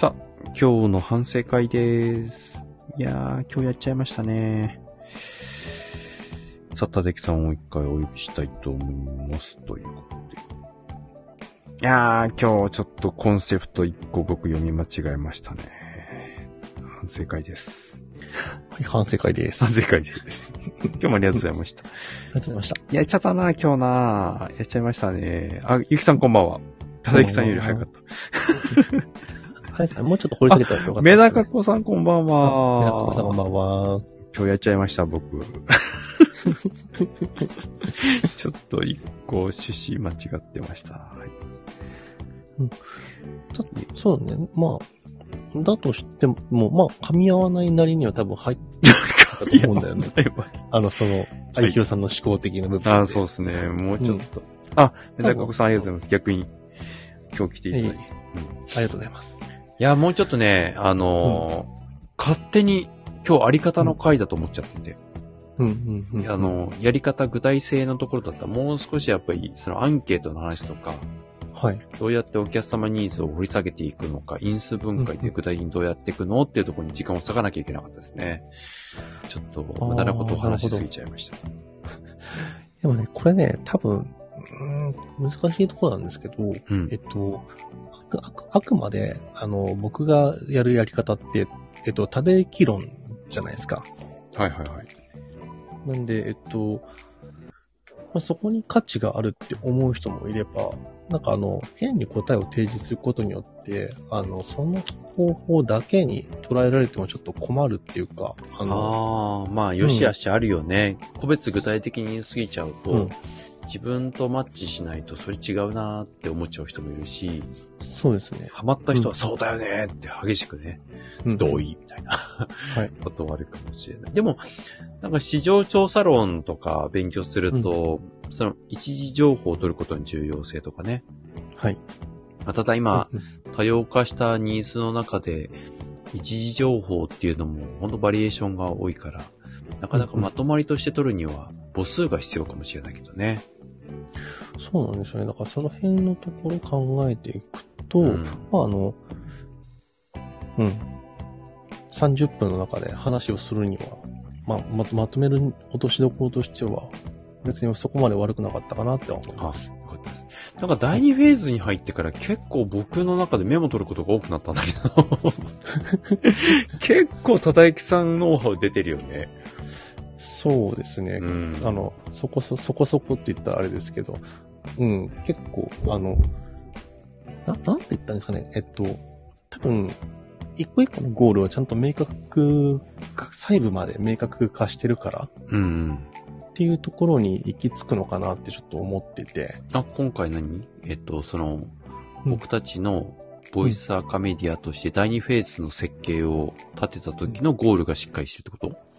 さあ、今日の反省会です。いやー、今日やっちゃいましたね。さあ、たできさんを一回お呼びしたいと思います。ということで。いやー、今日ちょっとコンセプト一個僕読み間違えましたね。反省会です。はい、反省会です。反省会です。今日もありがとうございました。ありがとうございました。やっちゃったな、今日な。やっちゃいましたね。あ、ゆきさんこんばんは。ただゆきさんより早かった。はい、さんもうちょっっと掘り下げたらよかったメですね。ダカ子さんこんばんは。メダカ子さんこんばんは。今日やっちゃいました、僕。ちょっと一個趣旨間違ってました。はい。ちょっと、そうね。まあ、だとしても、まあ、噛み合わないなりには多分入ってたと思うんだよね。あの、その、あいひろさんの思考的な部分で。あ、そうですね。もうちょっと。あ、メダカ子さんありがとうございます。逆に、今日来ていただいて。いえいえありがとうございます。いや、もうちょっとね、あのー勝手に今日あり方の回だと思っちゃってて。うん、うん、うん。あ、の、やり方、具体性のところだったら、もう少しやっぱり、そのアンケートの話とか、はい。どうやってお客様ニーズを掘り下げていくのか、因数分解で具体的にどうやっていくのっていうところに時間を割かなきゃいけなかったですね。ちょっと無駄なことを話しすぎちゃいました。でもね、これね、多分、うん、難しいところなんですけど、うんえ。っと、あくまで、あの、僕がやるやり方って、えっと、多例議論じゃないですか。はいはいはい。なんで、えっと、まあ、そこに価値があるって思う人もいれば、なんかあの、変に答えを提示することによって、あの、その方法だけに捉えられてもちょっと困るっていうか、あの、ああ、まあ、よしあしあるよね。個別具体的に言い過ぎちゃうと、うん自分とマッチしないとそれ違うなーって思っちゃう人もいるし、そうですね。ハマった人はうんそうだよねって激しくね、うん同意みたいなはい。ことはあるかもしれない。でも、なんか市場調査論とか勉強すると、その一時情報を取ることの重要性とかね。はい。まあただ今、うん多様化したニーズの中で、一時情報っていうのも本当バリエーションが多いから、なかなかまとまりとして取るには母数が必要かもしれないけどね。そうなんですよね。だからその辺のところを考えていくと、うんまああの、うん。30分の中で話をするには、まあ、ままとめる落としどころとしては、別にそこまで悪くなかったかなって思いあ、ます。よかったです。なんか第2フェーズに入ってから結構僕の中でメモ取ることが多くなったんだけど。結構忠之さんノウハウ出てるよね。そうですね。うん。あの、そこそ、そこそこって言ったらあれですけど、うん、結構、あの、な、なんて言ったんですかね。えっと、多分、一個一個のゴールをちゃんと明確化、細部まで明確化してるからうんうん。っていうところに行き着くのかなってちょっと思ってて。あ、今回何？えっと、その、うん僕たちのボイスアカメディアとして第2フェーズの設計を立てた時のゴールがしっかりしてるってこと？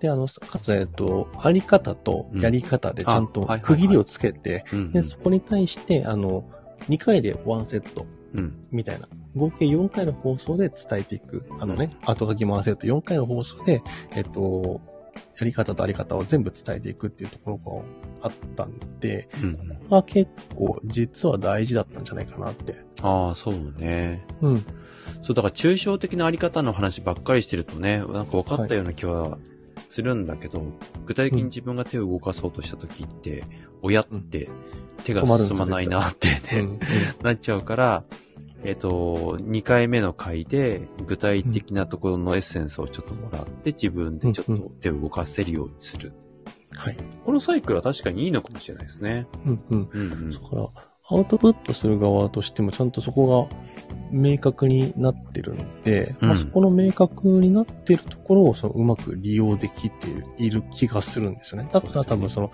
で、あの、かつ、えっと、あり方とやり方でちゃんと区切りをつけて、うんうんで、そこに対して、あの、2回でワンセットうん。みたいな、合計4回の放送で伝えていく。あのね、後書き回せると4回の放送で、えっと、やり方とあり方を全部伝えていくっていうところがあったんで、うんうん。これは結構実は大事だったんじゃないかなって。ああ、そうね。うん。そう、だから抽象的なあり方の話ばっかりしてるとね、なんか分かったような気はするんだけど、具体的に自分が手を動かそうとした時って、親って手が進まないなってね、うん。なっちゃうから、えっ、と、2回目の回で具体的なところのエッセンスをちょっともらって自分でちょっと手を動かせるようにする。はい。このサイクルは確かにいいのかもしれないですね。うんうん。うんうんだ。から、アウトプットする側としてもちゃんとそこが明確になってるんで、うんまあ、そこの明確になっているところをそのうまく利用できている気がするんですよね。だから多分その、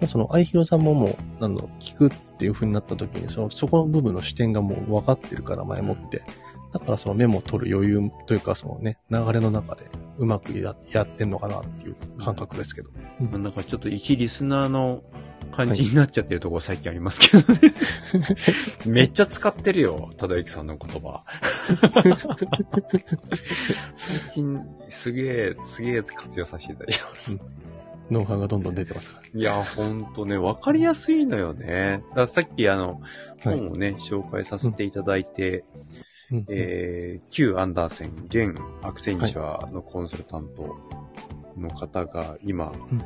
まあその、愛弘さんももう、なんだろう、聞くっていう風になった時に、その、そこの部分の視点がもう分かってるから前もって。だからそのメモを取る余裕というか、そのね、流れの中でうまくややってんのかなっていう感覚ですけど。なんかちょっと一リスナーの感じになっちゃってるところ最近ありますけどね。めっちゃ使ってるよ、ただゆきさんの言葉。最近、すげえ、すげえ活用させていただきます。ノウハウがどんどん出てますから。いや、ほんとね、わかりやすいのよね。だからさっきあの、はい本をね、紹介させていただいて、うんうんえー、旧アンダーセン、現アクセンチュアのコンサルタントの方が今、うん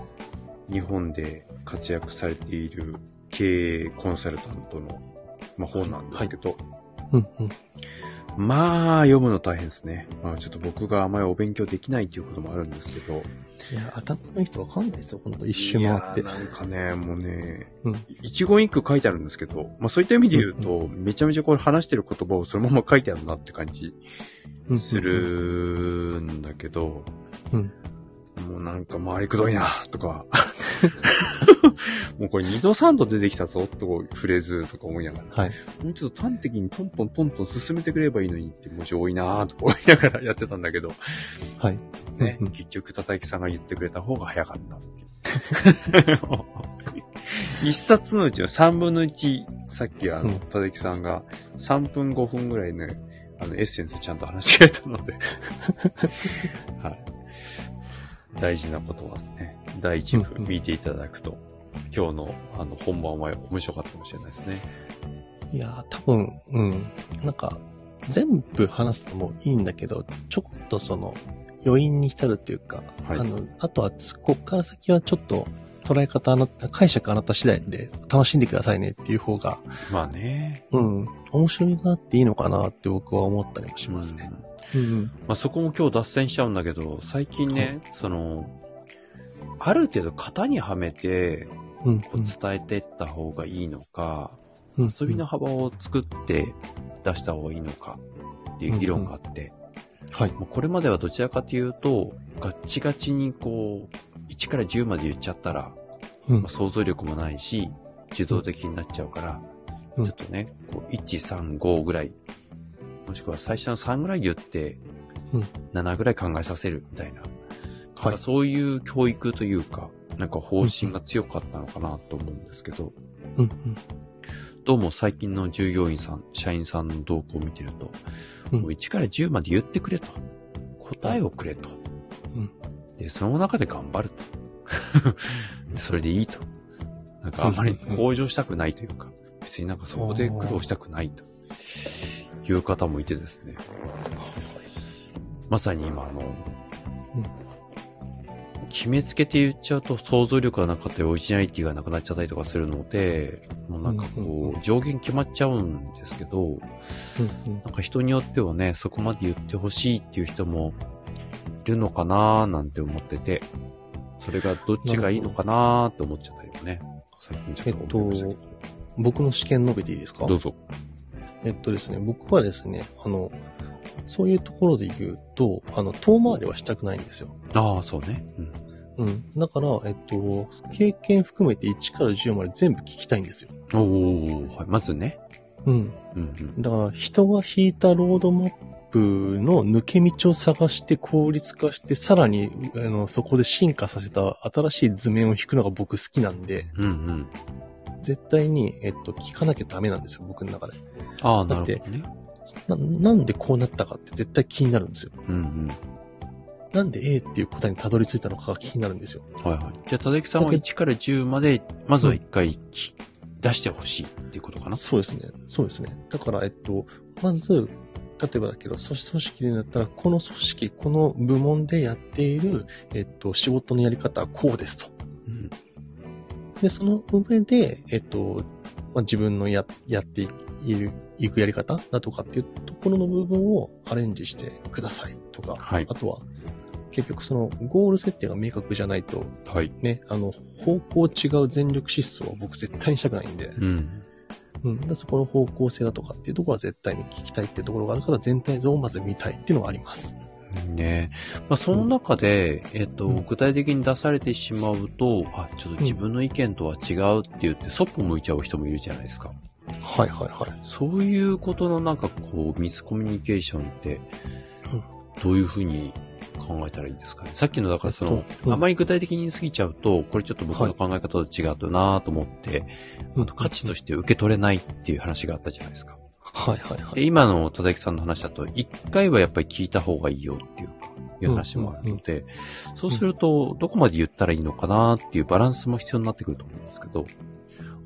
日本で活躍されている経営コンサルタントの、まあ、本なんですけど、うんうんまあ、読むの大変ですね。まあ、ちょっと僕があまりお勉強できないっていうこともあるんですけど。いや、頭のいい人わかんないですよ、ほんと一周回っていや。なんかね、もうね、うん一言一句書いてあるんですけど、まあそういった意味で言うと、めちゃめちゃこれ話してる言葉をそのまま書いてあるなって感じうんす。るんだけど、うん。もうなんか回りくどいな、とか。もうこれ二度三度出てきたぞ、とこうフレーズとか思いながら。はい。もうちょっと端的にトントントントン進めてくればいいのにって文字多いなとか思いながらやってたんだけど、はい。ね、結局叩きさんが言ってくれた方が早かった。一冊のうちの三分の一、さっきあの、うん叩きさんが3分5分ぐらいの、あの、エッセンスちゃんと話してくれたので、はい。大事なことはですね、第一部見ていただくと、今日のあの、本番は面白かったかもしれないですね。いやー、多分、うん。なんか、全部話すのもいいんだけど、ちょっとその、余韻に浸るっていうか、はいあの、あとは、こっから先はちょっと、捉え方あなた、解釈あなた次第で楽しんでくださいねっていう方が、まあね。うん、面白みがあっていいのかなって僕は思ったりもしますね。うんうん。まあ、そこも今日脱線しちゃうんだけど、最近ね、その、ある程度型にはめてうん。伝えていった方がいいのか、うん遊びの幅を作って出した方がいいのかっていう議論があって、はい。もうこれまではどちらかというと、ガッチガチにこう、1から10まで言っちゃったら、うんまあ、想像力もないし、自動的になっちゃうから、うんちょっとね、こう、1、3、5ぐらい、もしくは最初の3ぐらい言って、うん7ぐらい考えさせるみたいな。はい。かそういう教育というか、なんか方針が強かったのかなと思うんですけど、うん。うんどうも最近の従業員さん、社員さんの動向を見てると、うんもう1から10まで言ってくれと。答えをくれと。うんで、その中で頑張ると。でそれでいいと。なんかあんまり向上したくないというか、別になんかそこで苦労したくないという方もいてですね。まさに今あの、決めつけて言っちゃうと想像力がなかったりオリジナリティがなくなっちゃったりとかするので、もうなんかこう上限決まっちゃうんですけど、うん。なんか人によってはね、そこまで言ってほしいっていう人もいるのかなーなんて思ってて、それがどっちがいいのかなーって思っちゃったりもね、最近ちょっと思いましたけど。僕の試験述べていいですか？どうぞ。えっとですね、僕はですね、あの、そういうところで言うと、あの、遠回りはしたくないんですよ。ああ、そうね。うん。うん。だから、えっと、経験含めて1から10まで全部聞きたいんですよ。おー、はい。まずね。うん。うんうん。だから、人が引いたロードマップの抜け道を探して効率化して、さらに、あの、そこで進化させた新しい図面を引くのが僕好きなんで、うんうん。絶対に、えっと、聞かなきゃダメなんですよ、僕の中で。ああ、なるほどね。な、なんでこうなったかって絶対気になるんですよ。うんうん。なんで A っていう答えにたどり着いたのかが気になるんですよ。はいはい。じゃあ、ただきさんは1から10まで、まずは1回き出してほしいっていうことかな？そうですね。そうですね。だから、えっと、まず、例えばだけど、組織組織でだったら、この組織、この部門でやっている、えっと、仕事のやり方はこうですと。うん。で、その上で、えっと、まあ、自分のや、やっている、いくやり方だとかっていうところの部分をアレンジしてくださいとか、はいあ。とは、結局そのゴール設定が明確じゃないと、はい。ね、あの、方向違う全力疾走は僕絶対にしたくないんで、うん。うん。でそこの方向性だとかっていうところは絶対に聞きたいっていうところがあるから全体像をまず見たいっていうのがあります。ねまあ、その中で、えっと、うん具体的に出されてしまうと、あ、ちょっと自分の意見とは違うって言って、そっぽ向いちゃう人もいるじゃないですか。はいはいはい。そういうことのなんかこう、ミスコミュニケーションってうん、どういうふうに考えたらいいんですかね。さっきの、だからそのあまり具体的に過ぎちゃうと、これちょっと僕の考え方と違うとなと思って、うんあと価値として受け取れないっていう話があったじゃないですか。はいはいはで、い。今の戸崎さんの話だと、一回はやっぱり聞いた方がいいよっていうか、いう話もあるので、そうすると、どこまで言ったらいいのかなっていうバランスも必要になってくると思うんですけど、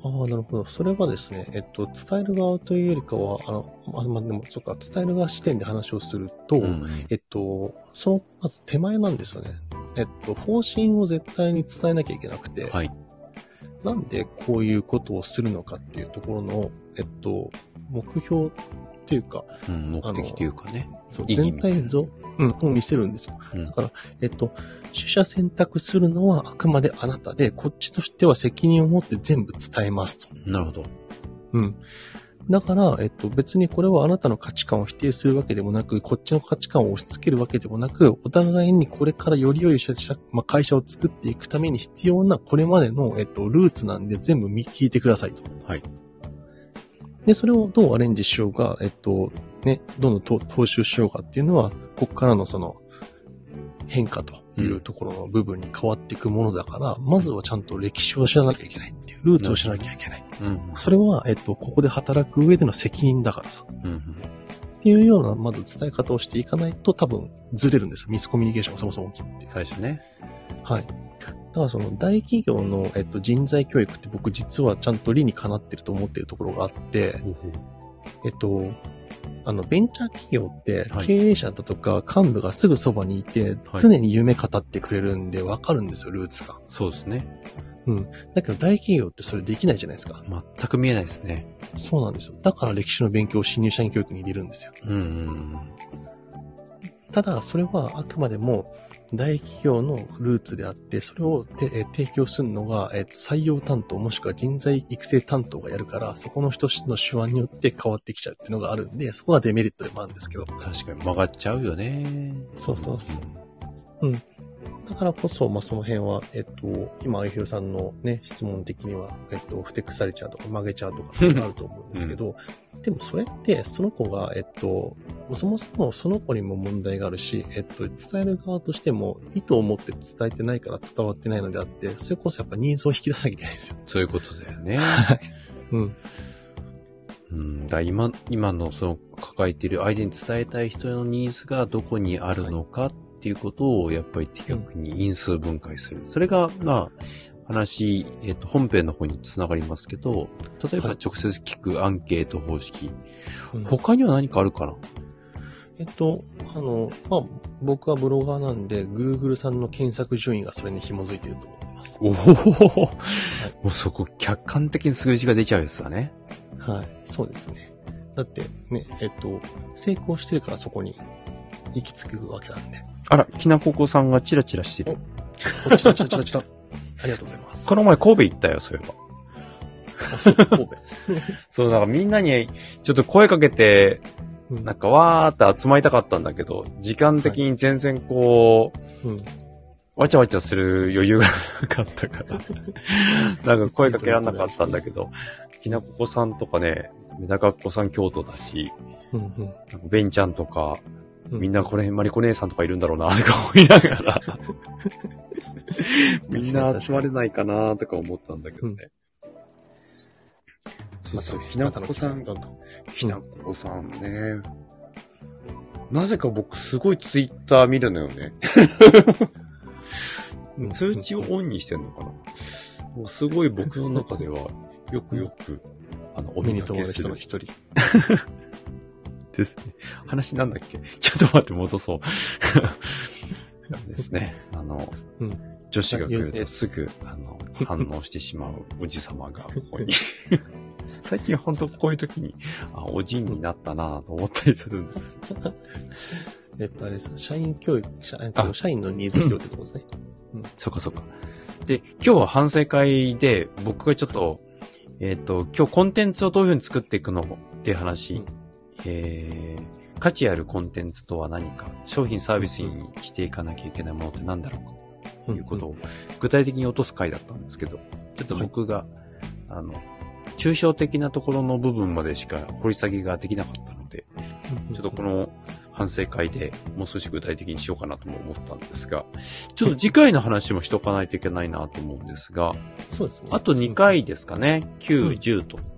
ああ、なるほど。それはですね、えっと、伝える側というよりかは、あの、まあ、まあ、でも、そっか、伝える側視点で話をすると、うんえっと、その、まず手前なんですよね。えっと、方針を絶対に伝えなきゃいけなくて、はい。なんでこういうことをするのかっていうところの、えっと、目標っていうか、うん、目的というかね。そう全体像、うん、を見せるんですよ。うんだから、えっと、取捨選択するのはあくまであなたで、こっちとしては責任を持って全部伝えますと。なるほど。うん。だから、えっと、別にこれはあなたの価値観を否定するわけでもなく、こっちの価値観を押し付けるわけでもなく、お互いにこれからより良い社まあ、会社を作っていくために必要なこれまでの、えっと、ルーツなんで全部見聞いてくださいと。はい。で、それをどうアレンジしようが、えっと、ね、どんどんと踏襲しようかっていうのは、こっからのその、変化というところの部分に変わっていくものだから、まずはちゃんと歴史を知らなきゃいけないっていう、ルーツを知らなきゃいけない。うん。それは、えっと、ここで働く上での責任だからさ。うん。っていうような、まず伝え方をしていかないと多分ずれるんですよ。ミスコミュニケーションがそもそも起きるって。最初ね。はい。だからその大企業の、えっと、人材教育って僕実はちゃんと理にかなってると思ってるところがあって、えっと、あの、ベンチャー企業ってはい経営者だとか幹部がすぐそばにいて、はい常に夢語ってくれるんでわかるんですよ、ルーツが。そうですね。だけど大企業ってそれできないじゃないですか。全く見えないですね。そうなんですよ。だから歴史の勉強を新入社員教育に入れるんですよ。うんうんただ、それはあくまでも大企業のルーツであって、それをてえー提供するのが、えっと採用担当もしくは人材育成担当がやるから、そこの人の手腕によって変わってきちゃうっていうのがあるんで、そこがデメリットでもあるんですけど。うん。確かに曲がっちゃうよね。そうそうそう。だからこそ、まあ、その辺は、えっと、今、あいひろさんのね、質問的には、えっと、ふてくされちゃうとか曲げちゃうとか あると思うんですけど、でもそれって、その子が、えっと、そもそもその子にも問題があるし、えっと、伝える側としても、意図を持って伝えてないから伝わってないのであって、それこそやっぱニーズを引き出さなきゃいけないんですよ。そういうことだよね。うん。うん。だ今、今のその抱えている相手に伝えたい人のニーズがどこにあるのかっていうことをやっぱり的確に因数分解する。それが、まあ、話、えっ、と、本編の方につながりますけど、例えばはい直接聞くアンケート方式。うん他には何かあるかな？えっと、あの、まあ、僕はブロガーなんで、Google さんの検索順位がそれに紐づいてると思ってます。おお、もうそこ客観的に数字が出ちゃうやつだね。はい。そうですね。だってね、えっと、成功してるからそこに行き着くわけなんで。あら、きなここさんがチラチラしてる。おチラチラチラチラ。ありがとうございます。この前神戸行ったよ、そういえば。あそう神戸。そう、だ からみんなにちょっと声かけて、うんなんかわーって集まりたかったんだけど、時間的に全然こう、うん。わちゃわちゃする余裕がなかったから、なんか声かけられなかったんだけど、きなここさんとかね、メダカっ子さん京都だし、うんうんなんかベンちゃんとか、うん。みんなこれマリコ姉さんとかいるんだろうな、とか思いながら、みんな集まれないかな、とか思ったんだけどね。そうそう、きなここさんまたの機会にどんどんきなこさんね。なぜか僕すごいツイッター見るのよね。う ん通知をオンにしてんのかな。もうすごい僕の中では、よくよく、あの、お目見かに留まる人の一人。ですね。話なんだっけ？ちょっと待って戻そう。ですね。あの、うん女子が来るえとすぐ、あの、反応してしまうおじさまがここに。最近本当こういう時に、あ、おじんになったなぁと思ったりするんですけど。えっと、あれです。社員教育、社社員のニーズを拾うってところですね。そっかそっか。で、今日は反省会で、僕がちょっと、えっ、と、今日コンテンツをどういうふうに作っていくのっていう話、うんえー、価値あるコンテンツとは何か、商品サービスにしていかなきゃいけないものって何だろうか、ということを具体的に落とす回だったんですけど、ちょっと僕が、あの、抽象的なところの部分までしか掘り下げができなかったので、ちょっとこの反省会でもう少し具体的にしようかなとも思ったんですが、ちょっと次回の話もしとかないといけないなと思うんですが、そうですね。あと2回ですかね、うん9、10とはい。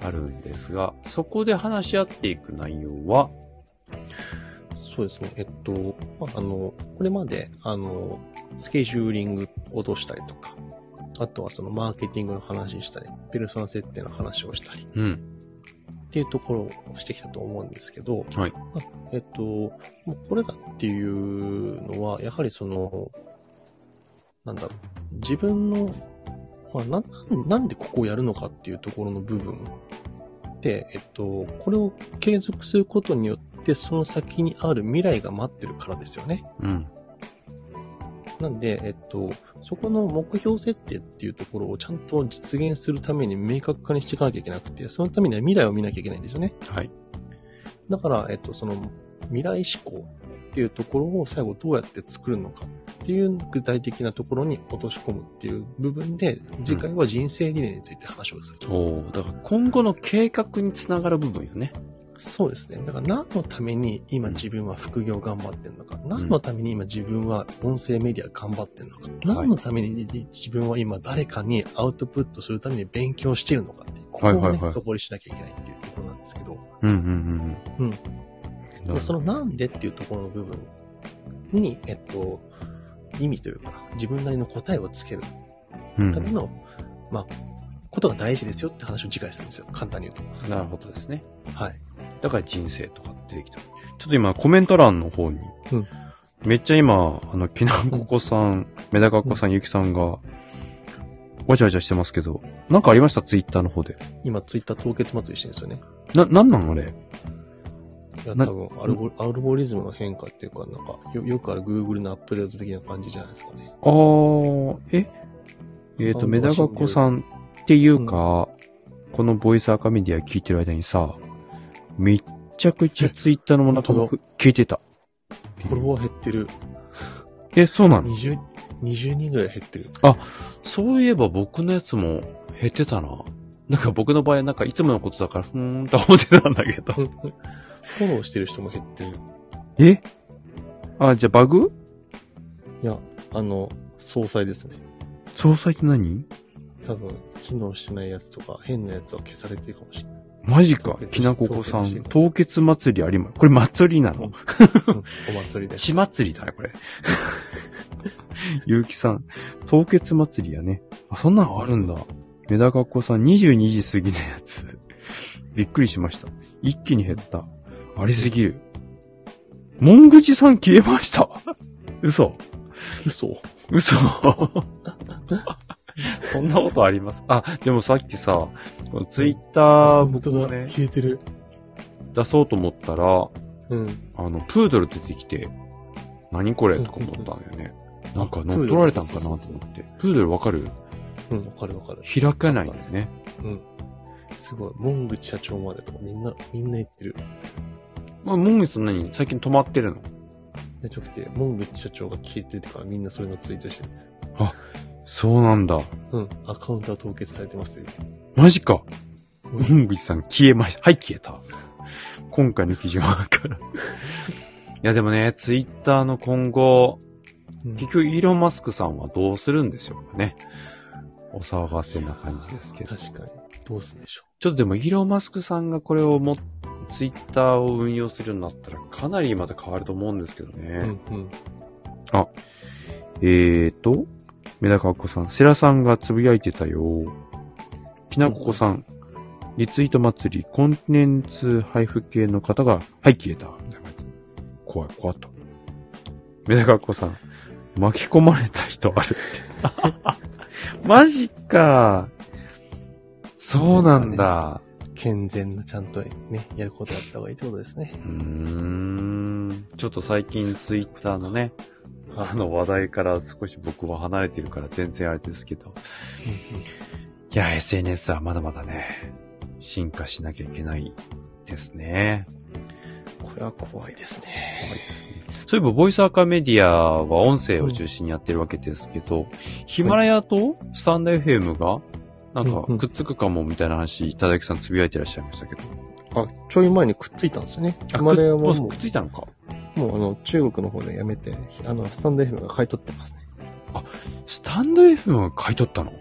あるんですが、そこで話し合っていく内容は、そうですね。えっと、まあ、あの、これまで、あの、スケジューリングをどうしたりとか、あとはそのマーケティングの話したり、ペルソナ設定の話をしたり、うん。っていうところをしてきたと思うんですけど、はい。まあえっと、もうこれらっていうのは、やはりその、なんだろう、自分の、まあ、な、なんでここをやるのかっていうところの部分で、えっと、これを継続することによって、その先にある未来が待ってるからですよね。うん。なんで、えっと、そこの目標設定っていうところをちゃんと実現するために明確化にしていかなきゃいけなくて、そのためには未来を見なきゃいけないんですよね。はい。だから、えっと、その未来思考っていうところを最後どうやって作るのかっていう具体的なところに落とし込むっていう部分で、次回は人生理念について話をすると。おーだから今後の計画につながる部分よね。そうですね。だから何のために今自分は副業頑張ってんのか、何のために今自分は音声メディア頑張ってんのか、何のために自分は今誰かにアウトプットするために勉強してるのかっていう、ここをね、深掘りしなきゃいけないっていうところなんですけど、うんうんうんうん。うん。でそのなんでっていうところの部分に、えっと、意味というか、自分なりの答えをつけるうんための、まあ、ことが大事ですよって話を次回するんですよ。簡単に言うなるほどですね。と。はい。だから人生とか出てきた。ちょっと今コメント欄の方に、うんめっちゃ今、あの、きなここさん、メダカっこさん、ゆきさんが、わちゃわちゃしてますけど、なんかありました？ツイッターの方で。今、ツイッター凍結祭りしてるんですよね。な、なんなんあれ？い多分アルゴ、アルゴリズムの変化っていうか、なんか、よよくある Google のアップデート的な感じじゃないですかね。あー、え？えっ、と、メダカっこさんっていうか、このボイスアカメディア聞いてる間にさ、めっちゃくちゃツイッターのもの本当僕聞いてた。フォロワー減ってる。え、そうなの？20、20人ぐらい減ってる。そういえば僕のやつも減ってたな。なんか僕の場合なんかいつものことだから、ふーんと思ってたんだけど。フォローしてる人も減ってる。え？あ、じゃあバグ？いや、あの、総裁ですね。総裁って何？多分、機能してないやつとか、変なやつは消されてるかもしれない。マジかきなここさん凍結祭りありま、これ祭りなの？うんお祭りです。血祭りだね、これ。ゆうきさん。凍結祭りやね。あ、そんなのあるんだ。メダカっ子さん22時過ぎのやつ。びっくりしました。一気に減った。ありすぎる。モングチさん消えました。嘘。嘘。嘘。そんなことあります？あ、でもさっきさ、ツイッター僕もね、消えてる。出そうと思ったら、うん。あの、プードル出てきて、何これ？とか思ったんだよね。なんか乗っ取られたんかなと思って。プードルわかる？うん、わかるわかる。開かないんだよね。うん。すごい。モングチ社長までとかみんな、みんな言ってる。まあ、モングス何最近止まってるの？で、ちょくて、モングチ社長が消えててからみんなそれのツイートしてる。そうなんだ。うん。アカウントは凍結されてますってマジか。モングスさん消えました。はい、消えた。今回の記事はから。いや、でもね、ツイッターの今後、うん。結局、イーロン・マスクさんはどうするんでしょうかね。お騒がせな感じですけど。確かに。どうすんでしょちょっとでも、イーロン・マスクさんがこれをも、ツイッターを運用するようになったら、かなりまた変わると思うんですけどね。う。うん、うん。えーと、メダカっ子さん、セラさんがつぶやいてたよ。きなここさん、リツイート祭り、コンテンンツ配布系の方が、はい、消えた。怖い、怖いと。メダカっ子さん、巻き込まれた人あるって。マジか。そうなんだ。健全なちゃんとね、やることやった方がいいってことですね。うーん。ちょっと最近ツイッターのね、あの話題から少し僕は離れてるから全然あれですけど。いや、SNS はまだまだね、進化しなきゃいけないですね。これは怖いです怖ね。いですね。そういえば、ボイスアカメディアは音声を中心にやってるわけですけど、ヒマラヤとスタンド FM が、なんかくっつくかもみたいな話、いただきさんつぶやいてらっしゃいましたけど。あ、ちょい前にくっついたんですよね。あ、くっくっついたのか。もうあの、中国の方でやめて、あの、スタンド FM が買い取ってますね。スタンド FM が買い取ったの？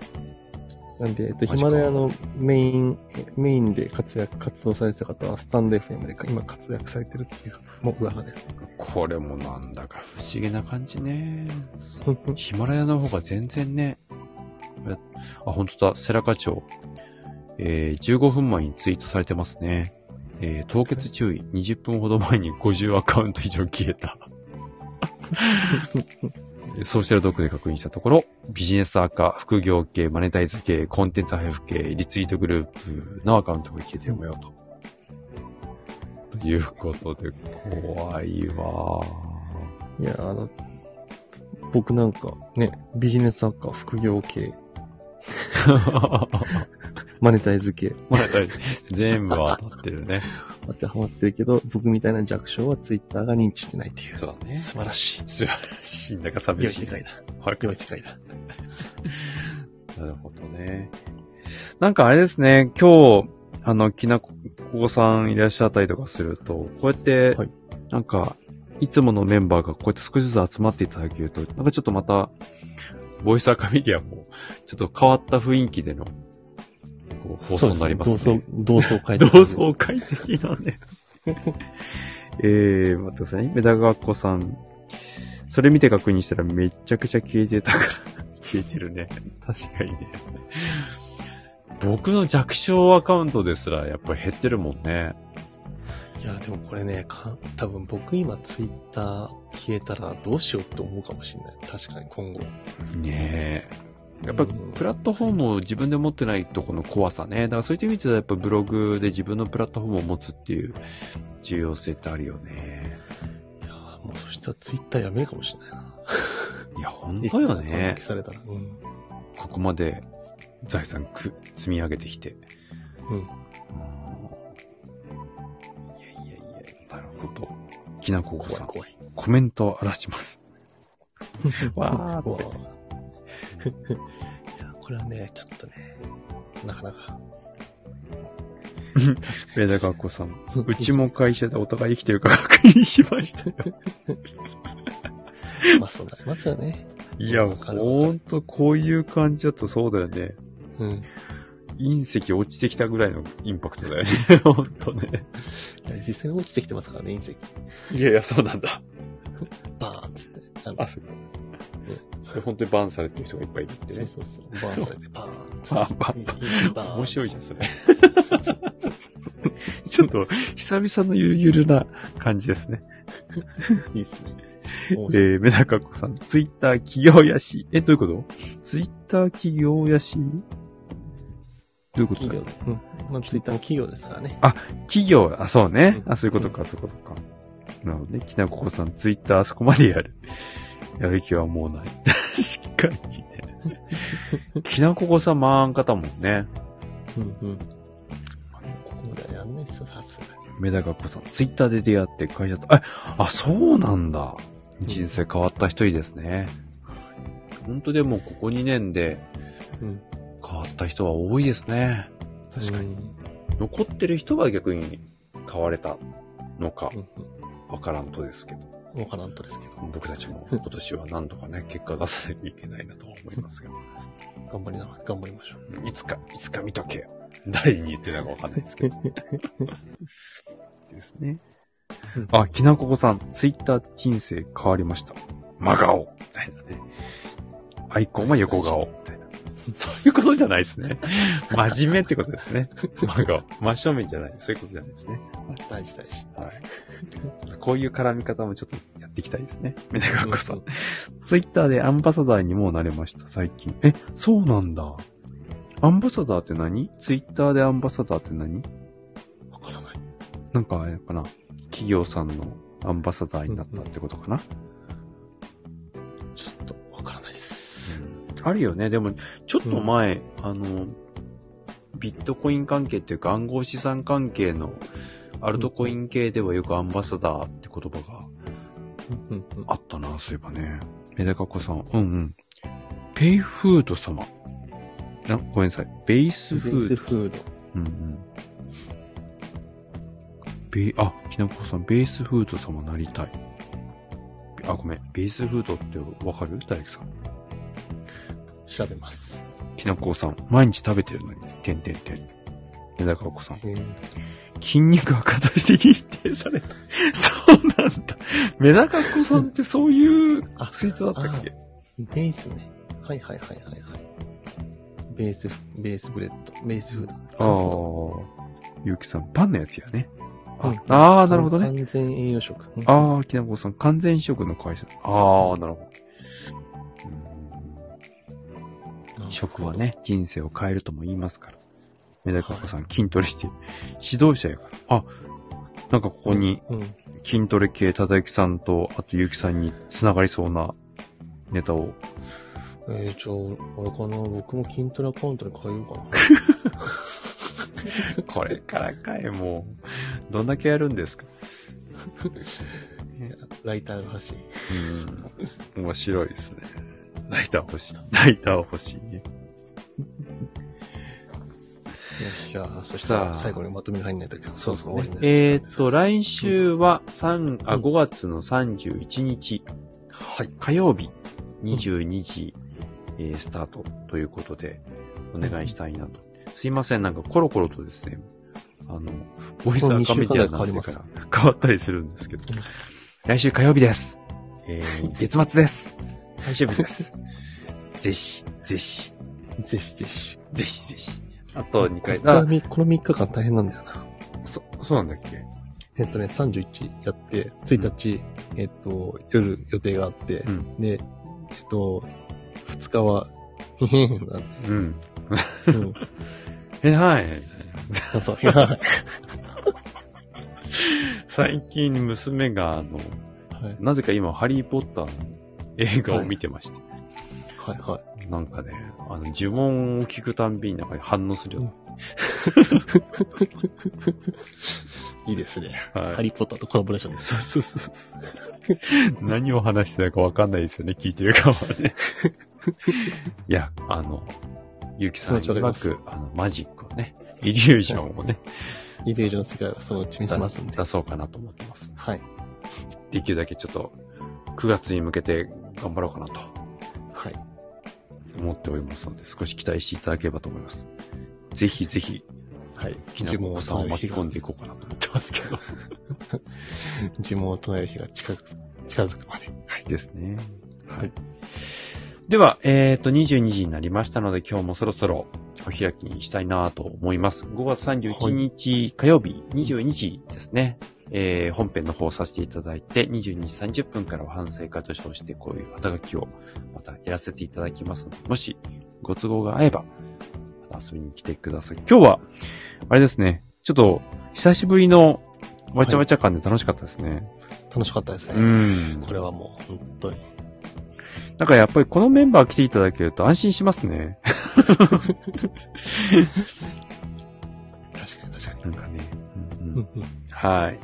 なんで、えっと、ヒマラヤのメイン、メインで活躍、活動されてた方は、スタンド FM で今活躍されてるっていう、もう噂ですね。これもなんだか不思議な感じね。ヒマラヤの方が全然ね、あ、本当だ、セラ課長。えー、15分前にツイートされてますね。えー、凍結注意。20分ほど前に50アカウント以上消えた。ソーシャルドックで確認したところ、ビジネスアカ、副業系、マネタイズ系、コンテンツ配布系、リツイートグループのアカウントが消えてるもよと。ということで、怖いわいや、あの、僕なんかね、ビジネス作家、副業系、マネタイズ系、マネタイズ、全部当たってるね。当てはまってるけど、僕みたいな弱小はツイッターが認知してないっていう。そうだね。素晴らしい。素晴らしい。なんか寂しい。良い世界だ。はい良い世界だ。なるほどね。なんかあれですね、今日、あの、きなここさんいらっしゃったりとかすると、こうやって、はいなんか、いつものメンバーがこうやって少しずつ集まっていただけると、なんかちょっとまた、ボイスアカメディアも、ちょっと変わった雰囲気での、こう放送になりますね。同窓、同窓会同窓会的なね。えー、待ってくださいね。メダガッコさん。それ見て確認したらめっちゃくちゃ消えてたから。消えてるね。確かにね。僕の弱小アカウントですらやっぱり減ってるもんね。いや、でもこれね、か多分僕今ツイッター消えたらどうしようって思うかもしれない。確かに今後。ねえ。やっぱうんプラットフォームを自分で持ってないとこの怖さね。だからそういった意味ではやっぱブログで自分のプラットフォームを持つっていう重要性ってあるよね。いや、もうそしたらツイッターやめるかもしれないな。いや、ほんとよね消。されたら。うん。ここまで財産く積み上げてきて。うん。や、なるほど。きなここさん、怖い怖い。コメントを荒らします。わーっていや、これはね、ちょっとね、なかなか。ベダガコさん、うちも会社でお互い生きてるか確認しましたよ。まあそうなりますよね。いや、ほんとこういう感じだとそうだよね。うん。隕石落ちてきたぐらいのインパクトだよね。ほんとね。実際に落ちてきてますからね、隕石。いやいや、そうなんだ。バーンっつって。あそうか。本当にバンされてる人がいっぱいいるってね。そうそうそう。バーンされて、バーンっつって。バンバンバンバーン面白いじゃん、それ。ちょっと、久々のゆるゆるな感じですね。いいっすね。えー、メダカコさん、ツイッター企業やし。え、どういうこと？ツイッター企業やしどういうことだ企業、うん。まあ、ツイッターの企業ですからね。企業、あ、そうね。うんあ、そういうことか、そういうことか。なるほどね。きなここさん、ツイッターあそこまでやる。やる気はもうない。確かにね。きなここさん、まあん方もんね。うんうん。ここまではやんないっすよ、さすがに。メダカコさん、ツイッターで出会って会社と、あ、あ、そうなんだ。人生変わった一人ですね。本当でもここ2年でうん。変わった人は多いですね。確かに。に。残ってる人は逆に変われたのかうんわからんとですけど。うん。わからんとですけど。僕たちも 今年は何とかね、結果出さなきゃいけないなとは思いますけど。頑張りながら、頑張りましょう。いつか、いつか見とけよ。誰に言ってたかわかんないですけど。ですね。あ、きなここさん、ツイッター人生変わりました。真顔みたいなね。アイコンは横顔みたいな。そういうことじゃないですね。真面目ってことですね。真顔。真正面じゃない。そういうことじゃないですね。大事大事。はい。こういう絡み方もちょっとやっていきたいですね。メダカコさん。ツイッターでアンバサダーにもなれました、最近。え、そうなんだ。アンバサダーって何？ツイッターでアンバサダーって何？わからない。なんかあれかな企業さんのアンバサダーになったってことかな、ちあるよね。でも、ちょっと前、あの、ビットコイン関係っていうか暗号資産関係のアルトコイン系ではよくアンバサダーって言葉がうんうん。あったな、そういえばね。メダカコさん、うんうん。ペイフード様。あ、ごめんなさい。ベースフベースード。フード。うんうん。ベあ、きなこさん、ベースフード様なりたい。あ、ごめん。ベースフードってわかる？大工さん。調べます。きなこさん、毎日食べてるのに、てんてんてん。メダカコさん、うん。筋肉赤として認定された。そうなんだ。メダカコさんってそういうあツイートだったっけ？ベースね。はいはいはいはいはい。ベース、ベースブレッド、ベースフーあド。あ。ゆうきさん、パンのやつやね。あ、うんあーなるほどね。完全栄養食。うんああ、きなこさん、完全食の会社。ああ、なるほど。食は。ね、人生を変えるとも言いますから。メダカ子さん、筋トレして、指導者やから。あ、なんかここにうん。筋トレ系、ただゆきさんと、あとゆうきさんに繋がりそうなネタを。えー、じゃあ、あれかな、僕も筋トレアカウントに変えようかな。これからかい、もう。どんだけやるんですか ライターが欲しい。うん。面白いですね。ライター欲しい。ライター欲しいね。よし、じゃ。あ、そしたら最後にまとめに入んないときそうそう終わりになっえーっと、来週は3、あ、うん。5月の31日、うんはい。火曜日、22時、えースタート。ということで、お願いしたいなと。すいません、なんかコロコロとですね、あの、ボイスアカメディアになってから変わったりするんですけど。うん、来週火曜日です。えー、月末です。最終日です。ぜひ、ぜひ、ぜひぜひ。ぜひぜひ。あと2回、このこの3日間大変なんだよな。そ、そうなんだっけ？えっとね、31やって、1日、えっと、夜予定があって、うんで、えっと、2日は、へへへなんで、うん。うん。え、はい。あそう、いや、はい。最近娘が、あの、なぜか今、ハリーポッターの映画を見てまして、はい、はなんかね、あの、呪文を聞くたんびになんか反応するよ。い。いいですね。はいハリーポッターとコラボレーションです。そうそうそうそう。何を話してたかわかんないですよね、聞いてる側はね。いや、あの、ゆきさんうまく、あの、マジックをね、イリュージョンをね、イレージョンの世界はそのうち見せますんで。出そうかなと思ってます。はい。できるだけちょっと、9月に向けて頑張ろうかなとはい。思っておりますので、少し期待していただければと思います。ぜひぜひ、はい。きなこさんを巻き込んでいこうかなと思ってますけど。呪文を唱える日が近づく、近づくまで。はい。ですね。はい。では、えっ、と、22時になりましたので、今日もそろそろお開きにしたいなと思います。5月31日火曜日22時ですね。えー、本編の方させていただいて、22時30分からは反省会と称して、こういう肩書きをまたやらせていただきますので、もしご都合が合えば、また遊びに来てください。今日は、あれですね、ちょっと、久しぶりのわちゃわちゃ感で楽しかったですね。楽しかったですね。うん。これはもう本当に。なんかやっぱりこのメンバー来ていただけると安心しますね。確かに確かなんかね。はい。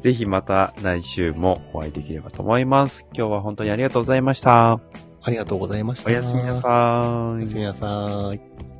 ぜひまた来週もお会いできればと思います。今日は本当にありがとうございました。ありがとうございました。おやすみなさおいやす。みなさい。